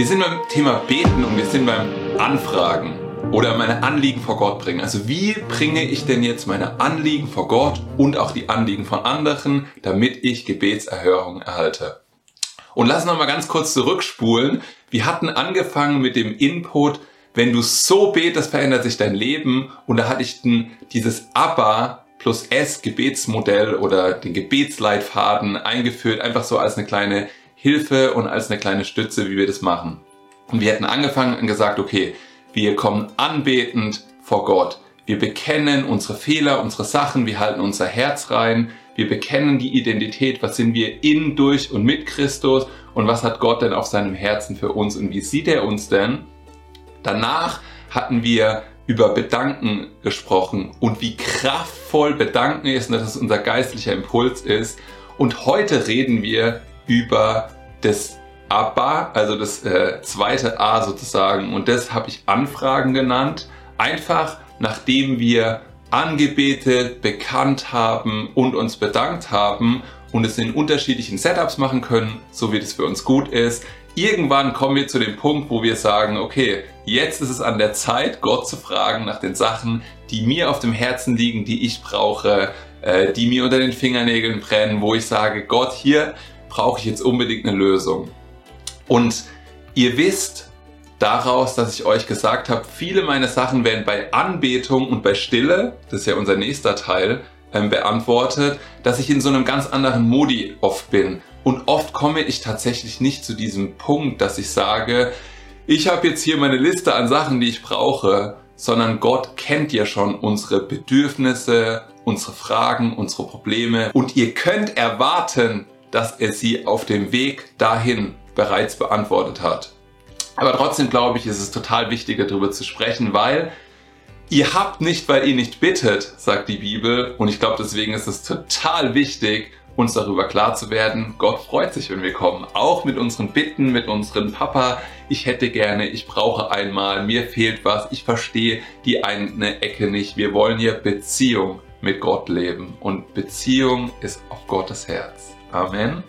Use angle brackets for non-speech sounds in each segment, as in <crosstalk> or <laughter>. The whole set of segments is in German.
Wir sind beim Thema Beten und wir sind beim Anfragen oder meine Anliegen vor Gott bringen. Also wie bringe ich denn jetzt meine Anliegen vor Gott und auch die Anliegen von anderen, damit ich Gebetserhörung erhalte? Und lass noch mal ganz kurz zurückspulen. Wir hatten angefangen mit dem Input, wenn du so betest, verändert sich dein Leben. Und da hatte ich den, dieses Abba plus S Gebetsmodell oder den Gebetsleitfaden eingeführt, einfach so als eine kleine Hilfe und als eine kleine Stütze, wie wir das machen. Und wir hätten angefangen und gesagt, okay, wir kommen anbetend vor Gott. Wir bekennen unsere Fehler, unsere Sachen, wir halten unser Herz rein, wir bekennen die Identität, was sind wir in, durch und mit Christus und was hat Gott denn auf seinem Herzen für uns und wie sieht er uns denn? Danach hatten wir über Bedanken gesprochen und wie kraftvoll Bedanken ist und dass es unser geistlicher Impuls ist. Und heute reden wir über das Abba, also das äh, zweite A sozusagen. Und das habe ich Anfragen genannt. Einfach nachdem wir angebetet, bekannt haben und uns bedankt haben und es in unterschiedlichen Setups machen können, so wie das für uns gut ist. Irgendwann kommen wir zu dem Punkt, wo wir sagen, okay, jetzt ist es an der Zeit, Gott zu fragen nach den Sachen, die mir auf dem Herzen liegen, die ich brauche, äh, die mir unter den Fingernägeln brennen, wo ich sage, Gott, hier brauche ich jetzt unbedingt eine Lösung. Und ihr wisst daraus, dass ich euch gesagt habe, viele meiner Sachen werden bei Anbetung und bei Stille, das ist ja unser nächster Teil, ähm, beantwortet, dass ich in so einem ganz anderen Modi oft bin. Und oft komme ich tatsächlich nicht zu diesem Punkt, dass ich sage, ich habe jetzt hier meine Liste an Sachen, die ich brauche, sondern Gott kennt ja schon unsere Bedürfnisse, unsere Fragen, unsere Probleme und ihr könnt erwarten, dass er sie auf dem Weg dahin bereits beantwortet hat. Aber trotzdem glaube ich, ist es total wichtig, darüber zu sprechen, weil ihr habt nicht, weil ihr nicht bittet, sagt die Bibel. Und ich glaube, deswegen ist es total wichtig, uns darüber klar zu werden, Gott freut sich, wenn wir kommen. Auch mit unseren Bitten, mit unseren Papa, ich hätte gerne, ich brauche einmal, mir fehlt was, ich verstehe die eine Ecke nicht. Wir wollen hier Beziehung mit Gott leben. Und Beziehung ist auf Gottes Herz. Amen.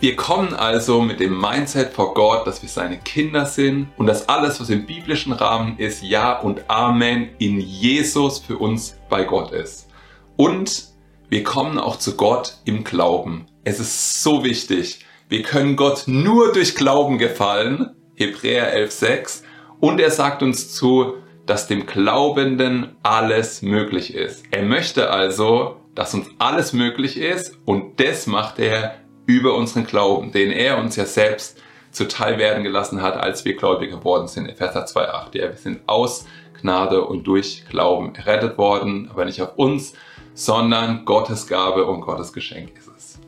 Wir kommen also mit dem Mindset vor Gott, dass wir seine Kinder sind und dass alles, was im biblischen Rahmen ist, Ja und Amen in Jesus für uns bei Gott ist. Und wir kommen auch zu Gott im Glauben. Es ist so wichtig. Wir können Gott nur durch Glauben gefallen. Hebräer 11.6. Und er sagt uns zu, dass dem Glaubenden alles möglich ist. Er möchte also, dass uns alles möglich ist und das macht er über unseren Glauben, den er uns ja selbst zuteil werden gelassen hat, als wir gläubig geworden sind. Epheser 2,8. Ja, wir sind aus Gnade und durch Glauben errettet worden, aber nicht auf uns, sondern Gottes Gabe und Gottes Geschenk ist es.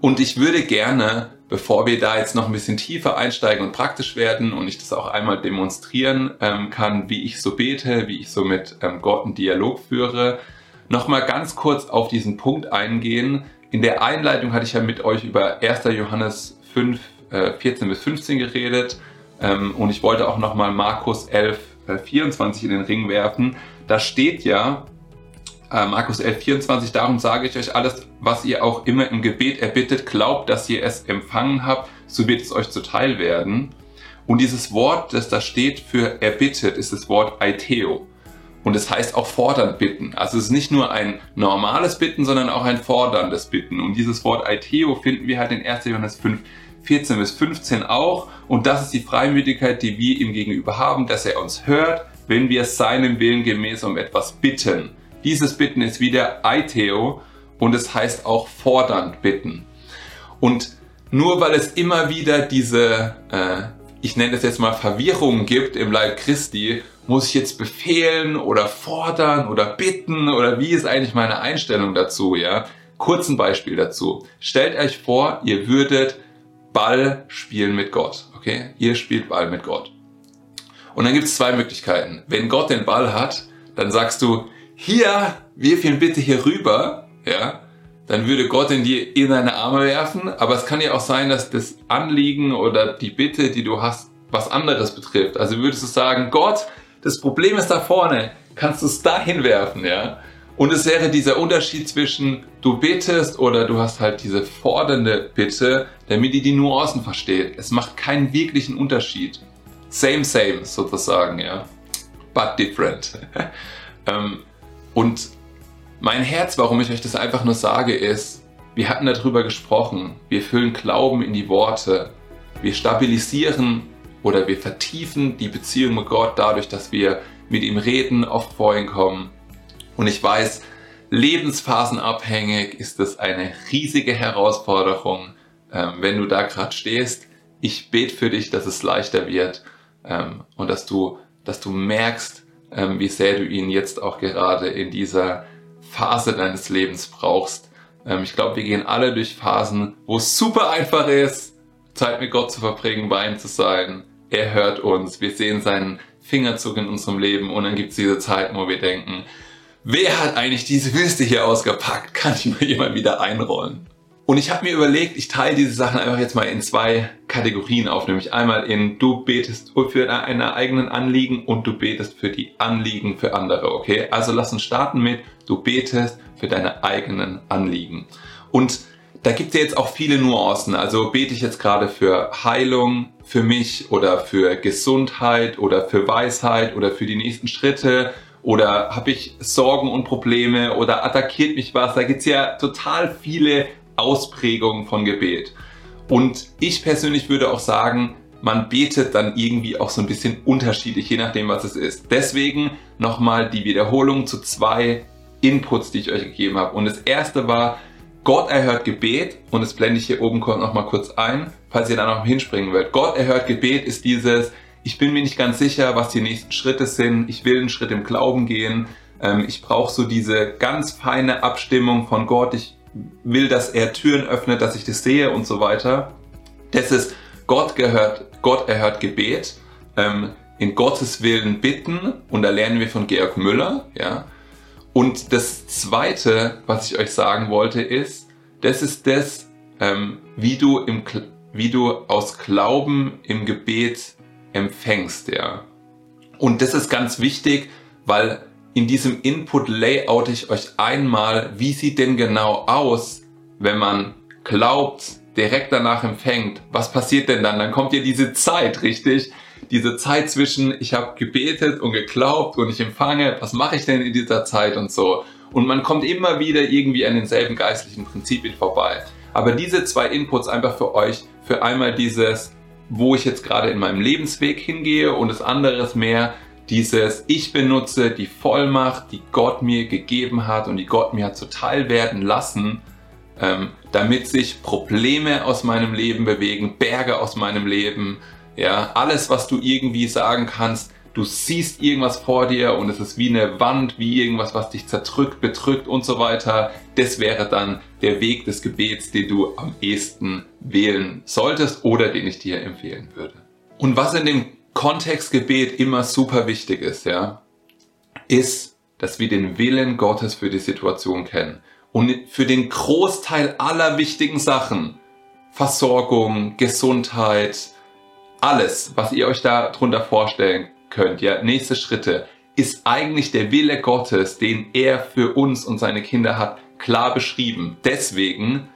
Und ich würde gerne, bevor wir da jetzt noch ein bisschen tiefer einsteigen und praktisch werden und ich das auch einmal demonstrieren ähm, kann, wie ich so bete, wie ich so mit ähm, Gott einen Dialog führe, nochmal ganz kurz auf diesen Punkt eingehen. In der Einleitung hatte ich ja mit euch über 1. Johannes 5, äh, 14 bis 15 geredet ähm, und ich wollte auch nochmal Markus 11, äh, 24 in den Ring werfen. Da steht ja, äh, Markus 11, 24, darum sage ich euch alles, was ihr auch immer im Gebet erbittet, glaubt, dass ihr es empfangen habt, so wird es euch zuteil werden. Und dieses Wort, das da steht für erbittet, ist das Wort Aiteo. Und es heißt auch fordernd bitten. Also es ist nicht nur ein normales Bitten, sondern auch ein forderndes Bitten. Und dieses Wort Aiteo finden wir halt in 1. Johannes 5, 14 bis 15 auch. Und das ist die Freimütigkeit, die wir ihm gegenüber haben, dass er uns hört, wenn wir seinem Willen gemäß um etwas bitten. Dieses Bitten ist wieder Aiteo und es heißt auch fordernd bitten. Und nur weil es immer wieder diese, äh, ich nenne es jetzt mal Verwirrungen gibt im Leib Christi, muss ich jetzt befehlen oder fordern oder bitten oder wie ist eigentlich meine Einstellung dazu, ja? Kurz ein Beispiel dazu. Stellt euch vor, ihr würdet Ball spielen mit Gott, okay? Ihr spielt Ball mit Gott. Und dann gibt es zwei Möglichkeiten. Wenn Gott den Ball hat, dann sagst du, hier, wirf ihn bitte hier rüber, ja? Dann würde Gott in dir in deine Arme werfen, aber es kann ja auch sein, dass das Anliegen oder die Bitte, die du hast, was anderes betrifft. Also würdest du sagen, Gott, das Problem ist da vorne, kannst du es da hinwerfen, ja? Und es wäre dieser Unterschied zwischen du betest oder du hast halt diese fordernde Bitte, damit ihr die Nuancen versteht. Es macht keinen wirklichen Unterschied. Same, same sozusagen, ja. But different. <laughs> ähm, und mein Herz, warum ich euch das einfach nur sage, ist, wir hatten darüber gesprochen. Wir füllen Glauben in die Worte. Wir stabilisieren oder wir vertiefen die Beziehung mit Gott dadurch, dass wir mit ihm reden, oft vor ihn kommen. Und ich weiß, lebensphasenabhängig ist es eine riesige Herausforderung, ähm, wenn du da gerade stehst. Ich bete für dich, dass es leichter wird ähm, und dass du, dass du merkst, ähm, wie sehr du ihn jetzt auch gerade in dieser Phase deines Lebens brauchst. Ich glaube, wir gehen alle durch Phasen, wo es super einfach ist, Zeit mit Gott zu verbringen, bei ihm zu sein. Er hört uns, wir sehen seinen Fingerzug in unserem Leben und dann gibt es diese Zeiten, wo wir denken, wer hat eigentlich diese Wüste hier ausgepackt? Kann ich mal jemand wieder einrollen? Und ich habe mir überlegt, ich teile diese Sachen einfach jetzt mal in zwei Kategorien auf, nämlich einmal in du betest für deine eigenen Anliegen und du betest für die Anliegen für andere, okay? Also lass uns starten mit du betest für deine eigenen Anliegen. Und da gibt es ja jetzt auch viele Nuancen. Also bete ich jetzt gerade für Heilung für mich oder für Gesundheit oder für Weisheit oder für die nächsten Schritte oder habe ich Sorgen und Probleme oder attackiert mich was? Da gibt es ja total viele Ausprägungen von Gebet. Und ich persönlich würde auch sagen, man betet dann irgendwie auch so ein bisschen unterschiedlich, je nachdem, was es ist. Deswegen nochmal die Wiederholung zu zwei Inputs, die ich euch gegeben habe. Und das erste war, Gott erhört Gebet und das blende ich hier oben nochmal kurz ein, falls ihr da noch hinspringen wollt. Gott erhört Gebet ist dieses, ich bin mir nicht ganz sicher, was die nächsten Schritte sind, ich will einen Schritt im Glauben gehen, ähm, ich brauche so diese ganz feine Abstimmung von Gott, ich will, dass er Türen öffnet, dass ich das sehe und so weiter. Das ist Gott gehört, Gott erhört Gebet, ähm, in Gottes Willen bitten und da lernen wir von Georg Müller, ja. Und das zweite, was ich euch sagen wollte, ist, das ist das, ähm, wie du im, wie du aus Glauben im Gebet empfängst, ja. Und das ist ganz wichtig, weil in diesem Input layout ich euch einmal, wie sieht denn genau aus, wenn man glaubt, direkt danach empfängt. Was passiert denn dann? Dann kommt ja diese Zeit, richtig? Diese Zeit zwischen, ich habe gebetet und geglaubt und ich empfange, was mache ich denn in dieser Zeit und so. Und man kommt immer wieder irgendwie an denselben geistlichen Prinzipien vorbei. Aber diese zwei Inputs einfach für euch, für einmal dieses, wo ich jetzt gerade in meinem Lebensweg hingehe und das andere ist mehr, dieses Ich benutze die Vollmacht, die Gott mir gegeben hat und die Gott mir hat zuteil werden lassen, ähm, damit sich Probleme aus meinem Leben bewegen, Berge aus meinem Leben, ja, alles, was du irgendwie sagen kannst, du siehst irgendwas vor dir und es ist wie eine Wand, wie irgendwas, was dich zerdrückt, bedrückt und so weiter. Das wäre dann der Weg des Gebets, den du am ehesten wählen solltest oder den ich dir empfehlen würde. Und was in dem Kontextgebet immer super wichtig ist, ja, ist, dass wir den Willen Gottes für die Situation kennen. Und für den Großteil aller wichtigen Sachen, Versorgung, Gesundheit, alles, was ihr euch darunter vorstellen könnt, ja, nächste Schritte, ist eigentlich der Wille Gottes, den er für uns und seine Kinder hat, klar beschrieben. Deswegen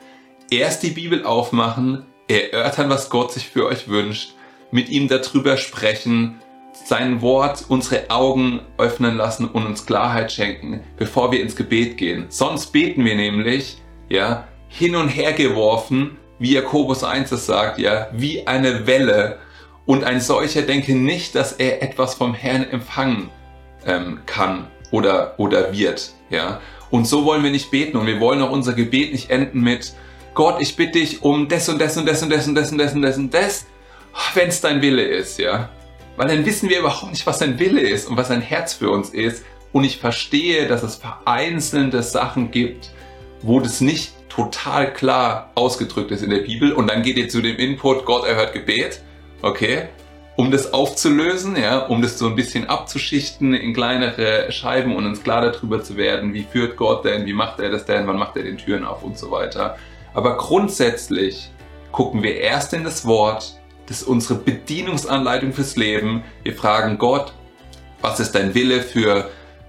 erst die Bibel aufmachen, erörtern, was Gott sich für euch wünscht mit ihm darüber sprechen, sein Wort unsere Augen öffnen lassen und uns Klarheit schenken, bevor wir ins Gebet gehen. Sonst beten wir nämlich, ja, hin und her geworfen, wie Jakobus 1 es sagt, ja, wie eine Welle. Und ein solcher denke nicht, dass er etwas vom Herrn empfangen ähm, kann oder, oder wird, ja. Und so wollen wir nicht beten und wir wollen auch unser Gebet nicht enden mit, Gott, ich bitte dich um das und das und das und das und das und das und das und das wenn es dein Wille ist, ja. Weil dann wissen wir überhaupt nicht, was sein Wille ist und was sein Herz für uns ist. Und ich verstehe, dass es vereinzelte Sachen gibt, wo das nicht total klar ausgedrückt ist in der Bibel. Und dann geht ihr zu dem Input, Gott erhört Gebet. Okay. Um das aufzulösen, ja, um das so ein bisschen abzuschichten in kleinere Scheiben und uns klar darüber zu werden, wie führt Gott denn, wie macht er das denn, wann macht er den Türen auf und so weiter. Aber grundsätzlich gucken wir erst in das Wort, das ist unsere Bedienungsanleitung fürs Leben. Wir fragen Gott, was ist dein Wille für,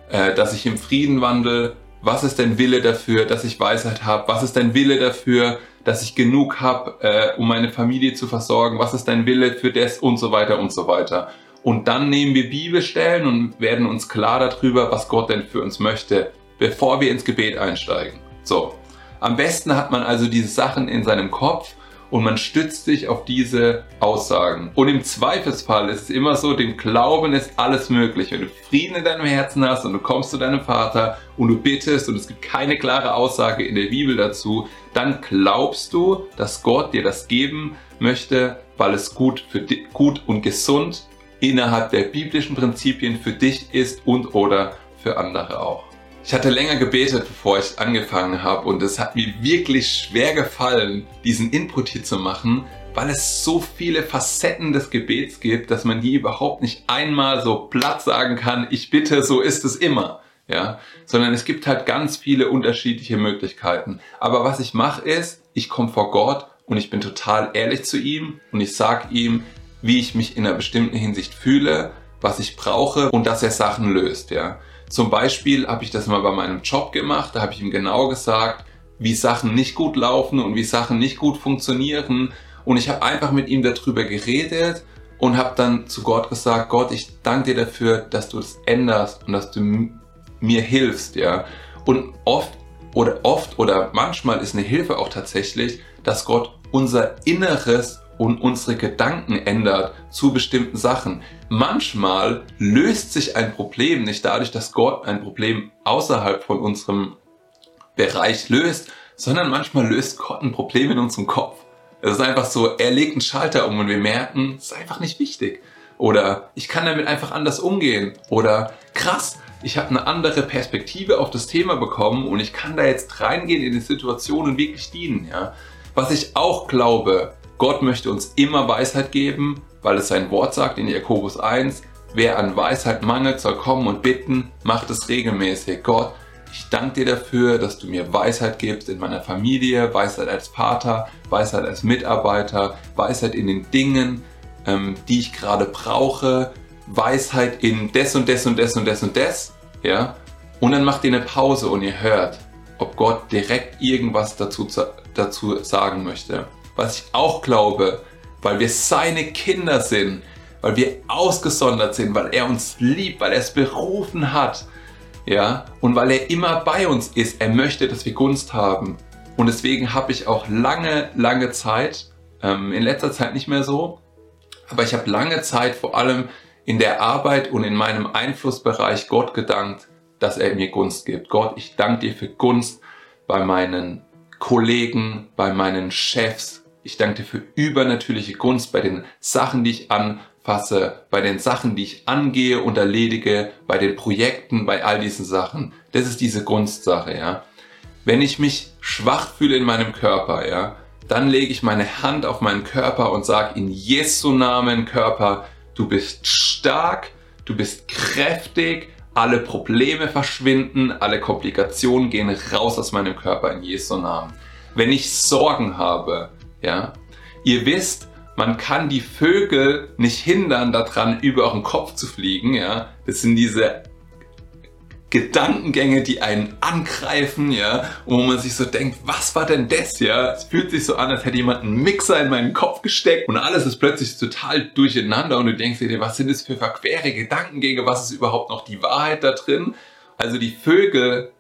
äh, dass ich im Frieden wandle? Was ist dein Wille dafür, dass ich Weisheit habe? Was ist dein Wille dafür, dass ich genug habe, äh, um meine Familie zu versorgen? Was ist dein Wille für das und so weiter und so weiter? Und dann nehmen wir Bibelstellen und werden uns klar darüber, was Gott denn für uns möchte, bevor wir ins Gebet einsteigen. So. Am besten hat man also diese Sachen in seinem Kopf und man stützt sich auf diese Aussagen. Und im Zweifelsfall ist es immer so, dem Glauben ist alles möglich. Wenn du Frieden in deinem Herzen hast und du kommst zu deinem Vater und du bittest und es gibt keine klare Aussage in der Bibel dazu, dann glaubst du, dass Gott dir das geben möchte, weil es gut, für dich, gut und gesund innerhalb der biblischen Prinzipien für dich ist und oder für andere auch. Ich hatte länger gebetet, bevor ich angefangen habe und es hat mir wirklich schwer gefallen, diesen Input hier zu machen, weil es so viele Facetten des Gebets gibt, dass man die überhaupt nicht einmal so platt sagen kann, ich bitte, so ist es immer. Ja, sondern es gibt halt ganz viele unterschiedliche Möglichkeiten. Aber was ich mache ist, ich komme vor Gott und ich bin total ehrlich zu ihm und ich sage ihm, wie ich mich in einer bestimmten Hinsicht fühle, was ich brauche und dass er Sachen löst. Ja, zum Beispiel habe ich das mal bei meinem Job gemacht, da habe ich ihm genau gesagt, wie Sachen nicht gut laufen und wie Sachen nicht gut funktionieren. Und ich habe einfach mit ihm darüber geredet und habe dann zu Gott gesagt, Gott, ich danke dir dafür, dass du das änderst und dass du mir hilfst, ja. Und oft oder oft oder manchmal ist eine Hilfe auch tatsächlich, dass Gott unser Inneres und unsere Gedanken ändert zu bestimmten Sachen. Manchmal löst sich ein Problem nicht dadurch, dass Gott ein Problem außerhalb von unserem Bereich löst, sondern manchmal löst Gott ein Problem in unserem Kopf. Es ist einfach so, er legt einen Schalter um und wir merken, es ist einfach nicht wichtig. Oder ich kann damit einfach anders umgehen. Oder krass, ich habe eine andere Perspektive auf das Thema bekommen und ich kann da jetzt reingehen in die Situation und wirklich dienen. Ja? Was ich auch glaube, Gott möchte uns immer Weisheit geben, weil es sein Wort sagt in Jakobus 1, wer an Weisheit mangelt, soll kommen und bitten, macht es regelmäßig. Gott, ich danke dir dafür, dass du mir Weisheit gibst in meiner Familie, Weisheit als Vater, Weisheit als Mitarbeiter, Weisheit in den Dingen, ähm, die ich gerade brauche, Weisheit in des und des und des und des und des, ja. Und dann macht ihr eine Pause und ihr hört, ob Gott direkt irgendwas dazu, dazu sagen möchte was ich auch glaube, weil wir seine Kinder sind, weil wir ausgesondert sind, weil er uns liebt, weil er es berufen hat, ja, und weil er immer bei uns ist. Er möchte, dass wir Gunst haben. Und deswegen habe ich auch lange, lange Zeit, ähm, in letzter Zeit nicht mehr so, aber ich habe lange Zeit vor allem in der Arbeit und in meinem Einflussbereich Gott gedankt, dass er mir Gunst gibt. Gott, ich danke dir für Gunst bei meinen Kollegen, bei meinen Chefs, ich danke dir für übernatürliche Gunst bei den Sachen, die ich anfasse, bei den Sachen, die ich angehe und erledige, bei den Projekten, bei all diesen Sachen. Das ist diese Gunstsache, ja. Wenn ich mich schwach fühle in meinem Körper, ja, dann lege ich meine Hand auf meinen Körper und sage in Jesu Namen, Körper, du bist stark, du bist kräftig, alle Probleme verschwinden, alle Komplikationen gehen raus aus meinem Körper in Jesu Namen. Wenn ich Sorgen habe, ja. Ihr wisst, man kann die Vögel nicht hindern, daran über euren Kopf zu fliegen, ja. Das sind diese Gedankengänge, die einen angreifen, ja, wo man sich so denkt, was war denn das, ja? Es fühlt sich so an, als hätte jemand einen Mixer in meinen Kopf gesteckt und alles ist plötzlich total durcheinander und du denkst dir, was sind das für verquere Gedankengänge, was ist überhaupt noch die Wahrheit da drin? Also die Vögel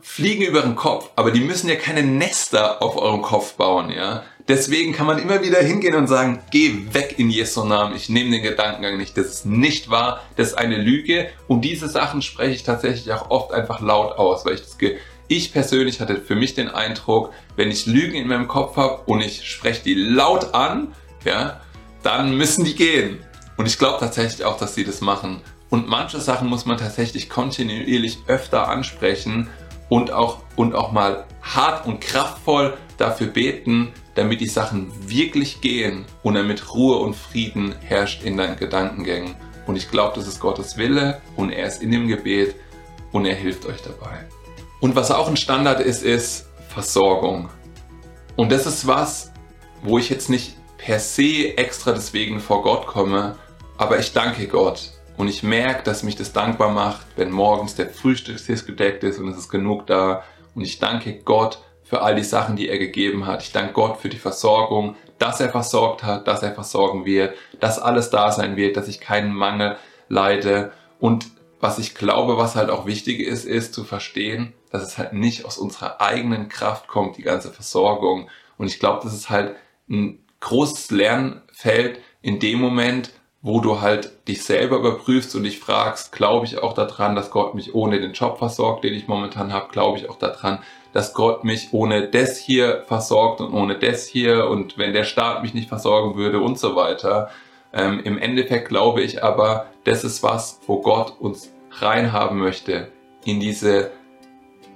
fliegen über den Kopf, aber die müssen ja keine Nester auf eurem Kopf bauen, ja. Deswegen kann man immer wieder hingehen und sagen, geh weg in Jesu Namen, ich nehme den Gedankengang nicht, das ist nicht wahr, das ist eine Lüge und diese Sachen spreche ich tatsächlich auch oft einfach laut aus, weil ich das ich persönlich hatte für mich den Eindruck, wenn ich Lügen in meinem Kopf habe und ich spreche die laut an, ja, dann müssen die gehen. Und ich glaube tatsächlich auch, dass sie das machen. Und manche Sachen muss man tatsächlich kontinuierlich öfter ansprechen und auch, und auch mal hart und kraftvoll dafür beten, damit die Sachen wirklich gehen und damit Ruhe und Frieden herrscht in deinen Gedankengängen. Und ich glaube, das ist Gottes Wille und er ist in dem Gebet und er hilft euch dabei. Und was auch ein Standard ist, ist Versorgung. Und das ist was, wo ich jetzt nicht per se extra deswegen vor Gott komme, aber ich danke Gott Und ich merke, dass mich das dankbar macht, wenn morgens der Frühstückstisch gedeckt ist und es ist genug da. Und ich danke Gott für all die Sachen, die er gegeben hat. Ich danke Gott für die Versorgung, dass er versorgt hat, dass er versorgen wird, dass alles da sein wird, dass ich keinen Mangel leide. Und was ich glaube, was halt auch wichtig ist, ist zu verstehen, dass es halt nicht aus unserer eigenen Kraft kommt, die ganze Versorgung. Und ich glaube, das ist halt ein großes Lernfeld in dem Moment, wo du halt dich selber überprüfst und dich fragst, glaube ich auch daran, dass Gott mich ohne den Job versorgt, den ich momentan habe, glaube ich auch daran, dass Gott mich ohne das hier versorgt und ohne das hier und wenn der Staat mich nicht versorgen würde und so weiter. Ähm, Im Endeffekt glaube ich aber, das ist was, wo Gott uns reinhaben möchte in diese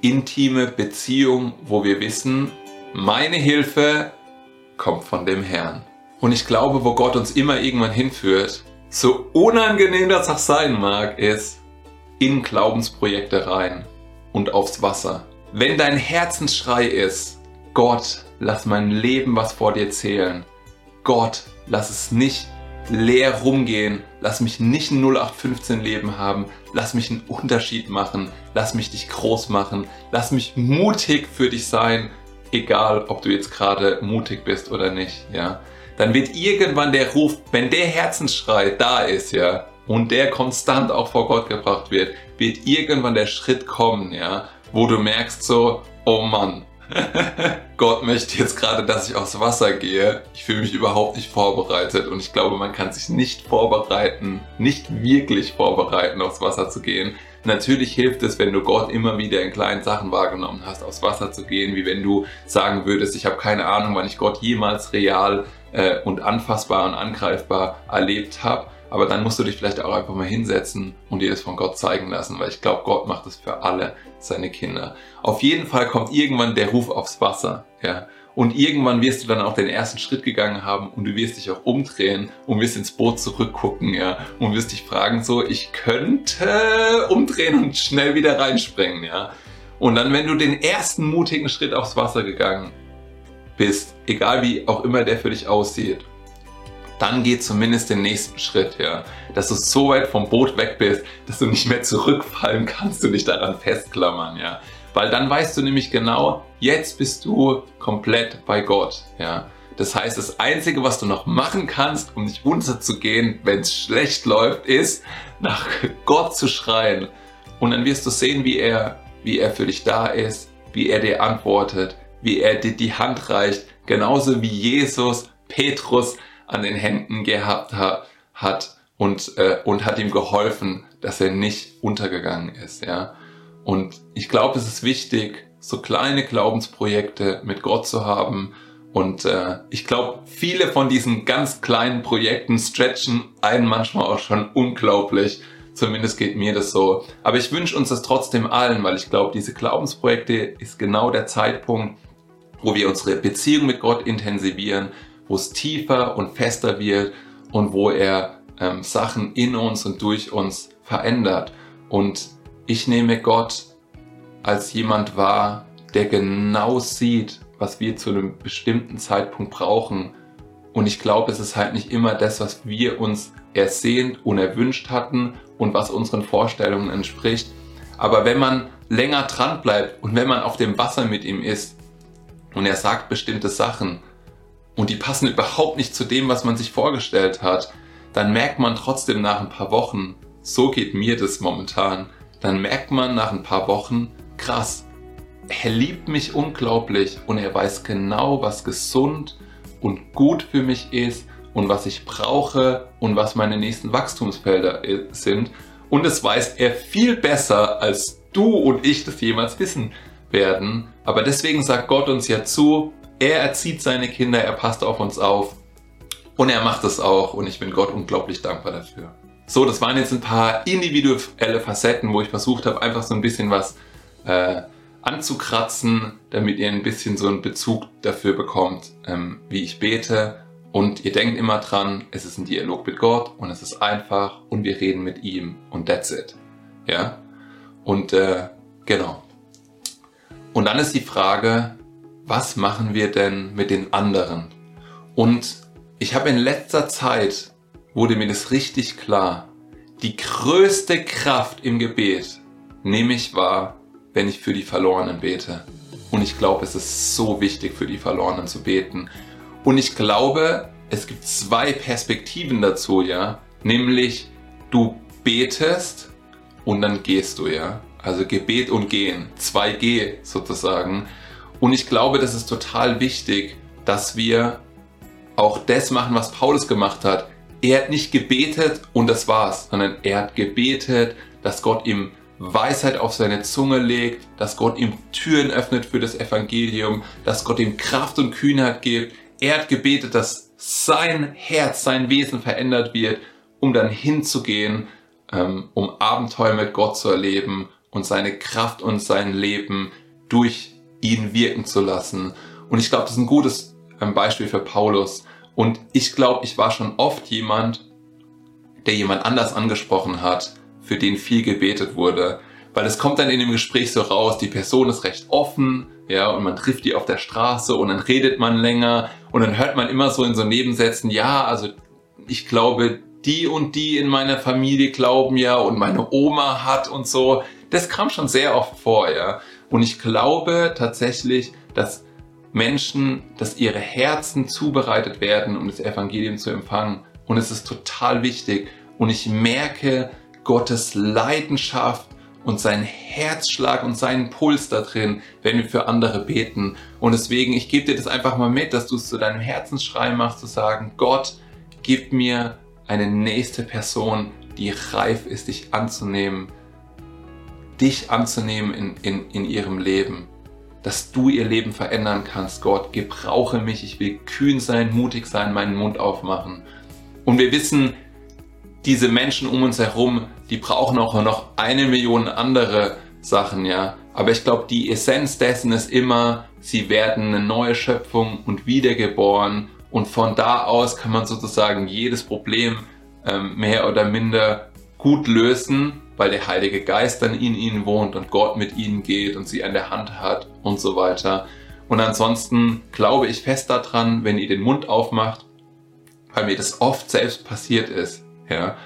intime Beziehung, wo wir wissen, meine Hilfe kommt von dem Herrn. Und ich glaube, wo Gott uns immer irgendwann hinführt, so unangenehm das auch sein mag, ist in Glaubensprojekte rein und aufs Wasser. Wenn dein Herzensschrei ist, Gott, lass mein Leben was vor dir zählen. Gott, lass es nicht leer rumgehen. Lass mich nicht ein 0815 Leben haben. Lass mich einen Unterschied machen. Lass mich dich groß machen. Lass mich mutig für dich sein. Egal, ob du jetzt gerade mutig bist oder nicht, ja dann wird irgendwann der Ruf, wenn der Herzensschrei da ist, ja, und der konstant auch vor Gott gebracht wird, wird irgendwann der Schritt kommen, ja, wo du merkst so, oh Mann, <laughs> Gott möchte jetzt gerade, dass ich aufs Wasser gehe. Ich fühle mich überhaupt nicht vorbereitet und ich glaube, man kann sich nicht vorbereiten, nicht wirklich vorbereiten, aufs Wasser zu gehen. Natürlich hilft es, wenn du Gott immer wieder in kleinen Sachen wahrgenommen hast, aufs Wasser zu gehen, wie wenn du sagen würdest, ich habe keine Ahnung, wann ich Gott jemals real äh, und anfassbar und angreifbar erlebt habe. Aber dann musst du dich vielleicht auch einfach mal hinsetzen und dir das von Gott zeigen lassen, weil ich glaube, Gott macht es für alle seine Kinder. Auf jeden Fall kommt irgendwann der Ruf aufs Wasser, ja. Und irgendwann wirst du dann auch den ersten Schritt gegangen haben und du wirst dich auch umdrehen und wirst ins Boot zurückgucken, ja. Und wirst dich fragen, so, ich könnte umdrehen und schnell wieder reinspringen, ja. Und dann, wenn du den ersten mutigen Schritt aufs Wasser gegangen bist, egal wie auch immer der für dich aussieht, dann geh zumindest den nächsten Schritt, ja. Dass du so weit vom Boot weg bist, dass du nicht mehr zurückfallen kannst und dich daran festklammern, ja. Weil dann weißt du nämlich genau, jetzt bist du komplett bei Gott, ja. Das heißt, das Einzige, was du noch machen kannst, um nicht unterzugehen, wenn es schlecht läuft, ist, nach Gott zu schreien. Und dann wirst du sehen, wie er, wie er für dich da ist, wie er dir antwortet, wie er dir die Hand reicht, genauso wie Jesus Petrus an den Händen gehabt hat, hat und, äh, und hat ihm geholfen, dass er nicht untergegangen ist. Ja? Und ich glaube, es ist wichtig, so kleine Glaubensprojekte mit Gott zu haben. Und äh, ich glaube, viele von diesen ganz kleinen Projekten stretchen einen manchmal auch schon unglaublich. Zumindest geht mir das so. Aber ich wünsche uns das trotzdem allen, weil ich glaube, diese Glaubensprojekte ist genau der Zeitpunkt, wo wir unsere Beziehung mit Gott intensivieren, wo es tiefer und fester wird und wo er ähm, Sachen in uns und durch uns verändert. Und ich nehme Gott als jemand wahr, der genau sieht, was wir zu einem bestimmten Zeitpunkt brauchen. Und ich glaube, es ist halt nicht immer das, was wir uns ersehnt und erwünscht hatten und was unseren Vorstellungen entspricht. Aber wenn man länger dran bleibt und wenn man auf dem Wasser mit ihm ist, und er sagt bestimmte Sachen und die passen überhaupt nicht zu dem, was man sich vorgestellt hat, dann merkt man trotzdem nach ein paar Wochen, so geht mir das momentan, dann merkt man nach ein paar Wochen, krass, er liebt mich unglaublich und er weiß genau, was gesund und gut für mich ist und was ich brauche und was meine nächsten Wachstumsfelder sind. Und es weiß er viel besser, als du und ich das jemals wissen werden. Aber deswegen sagt Gott uns ja zu, er erzieht seine Kinder, er passt auf uns auf und er macht es auch und ich bin Gott unglaublich dankbar dafür. So, das waren jetzt ein paar individuelle Facetten, wo ich versucht habe, einfach so ein bisschen was äh, anzukratzen, damit ihr ein bisschen so einen Bezug dafür bekommt, ähm, wie ich bete. Und ihr denkt immer dran, es ist ein Dialog mit Gott und es ist einfach und wir reden mit ihm und that's it. Ja? Und äh, genau. Und dann ist die Frage, was machen wir denn mit den anderen? Und ich habe in letzter Zeit, wurde mir das richtig klar, die größte Kraft im Gebet nehme ich wahr, wenn ich für die Verlorenen bete. Und ich glaube, es ist so wichtig, für die Verlorenen zu beten. Und ich glaube, es gibt zwei Perspektiven dazu, ja. Nämlich, du betest und dann gehst du, ja. Also Gebet und Gehen. 2G sozusagen. Und ich glaube, das ist total wichtig, dass wir auch das machen, was Paulus gemacht hat. Er hat nicht gebetet und das war's, sondern er hat gebetet, dass Gott ihm Weisheit auf seine Zunge legt, dass Gott ihm Türen öffnet für das Evangelium, dass Gott ihm Kraft und Kühnheit gibt. Er hat gebetet, dass sein Herz, sein Wesen verändert wird, um dann hinzugehen, ähm, um Abenteuer mit Gott zu erleben und seine Kraft und sein Leben durch ihn wirken zu lassen. Und ich glaube, das ist ein gutes ähm, Beispiel für Paulus. Und ich glaube, ich war schon oft jemand, der jemand anders angesprochen hat, für den viel gebetet wurde. Weil es kommt dann in dem Gespräch so raus, die Person ist recht offen, ja, und man trifft die auf der Straße und dann redet man länger und dann hört man immer so in so Nebensätzen, ja, also ich glaube, die und die in meiner Familie glauben ja und meine Oma hat und so. Das kam schon sehr oft vor, ja. Und ich glaube tatsächlich, dass Menschen, dass ihre Herzen zubereitet werden, um das Evangelium zu empfangen. Und es ist total wichtig. Und ich merke Gottes Leidenschaft und seinen Herzschlag und seinen Puls da drin, wenn wir für andere beten. Und deswegen, ich gebe dir das einfach mal mit, dass du es zu deinem Herzensschrei machst, zu sagen, Gott, gib mir eine nächste Person, die reif ist, dich anzunehmen, dich anzunehmen in, in, in ihrem Leben, dass du ihr Leben verändern kannst. Gott, gebrauche mich, ich will kühn sein, mutig sein, meinen Mund aufmachen. Und wir wissen, diese Menschen um uns herum, die brauchen auch noch eine Million andere Sachen, ja. Aber ich glaube, die Essenz dessen ist immer, sie werden eine neue Schöpfung und wiedergeboren und von da aus kann man sozusagen jedes Problem ähm, mehr oder minder gut lösen, weil der Heilige Geist dann in ihnen wohnt und Gott mit ihnen geht und sie an der Hand hat und so weiter. Und ansonsten glaube ich fest daran, wenn ihr den Mund aufmacht, weil mir das oft selbst passiert ist, ja.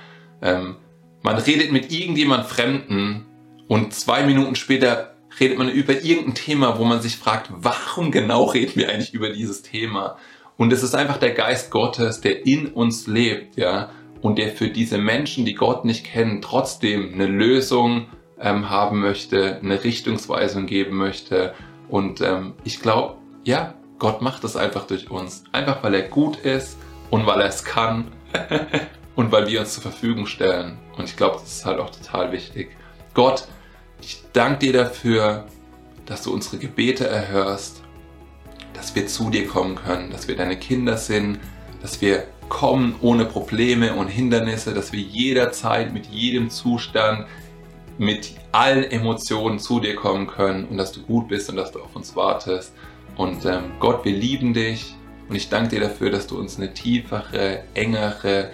Ähm, man redet mit irgendjemand Fremden und zwei Minuten später redet man über irgendein Thema, wo man sich fragt, warum genau reden wir eigentlich über dieses Thema? Und es ist einfach der Geist Gottes, der in uns lebt, ja, und der für diese Menschen, die Gott nicht kennen, trotzdem eine Lösung ähm, haben möchte, eine Richtungsweisung geben möchte. Und ähm, ich glaube, ja, Gott macht das einfach durch uns. Einfach weil er gut ist und weil er es kann. <laughs> und weil wir uns zur Verfügung stellen. Und ich glaube, das ist halt auch total wichtig. Gott, ich danke dir dafür, dass du unsere Gebete erhörst, dass wir zu dir kommen können, dass wir deine Kinder sind, dass wir kommen ohne Probleme und Hindernisse, dass wir jederzeit mit jedem Zustand, mit allen Emotionen zu dir kommen können und dass du gut bist und dass du auf uns wartest. Und ähm, Gott, wir lieben dich und ich danke dir dafür, dass du uns eine tiefere, engere,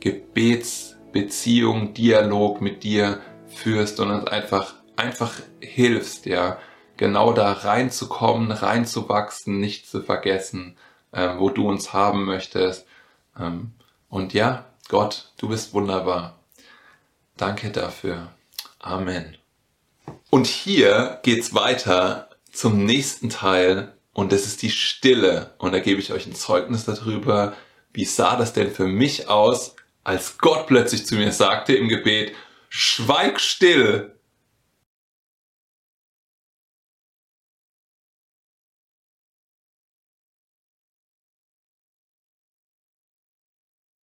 Gebetsbeziehung, Dialog mit dir führst und uns einfach, einfach hilfst, ja, genau da reinzukommen, reinzuwachsen, nicht zu vergessen, äh, wo du uns haben möchtest. Ähm, und ja, Gott, du bist wunderbar. Danke dafür. Amen. Und hier geht's weiter zum nächsten Teil und das ist die Stille. Und da gebe ich euch ein Zeugnis darüber. Wie sah das denn für mich aus, als Gott plötzlich zu mir sagte im Gebet, schweig still.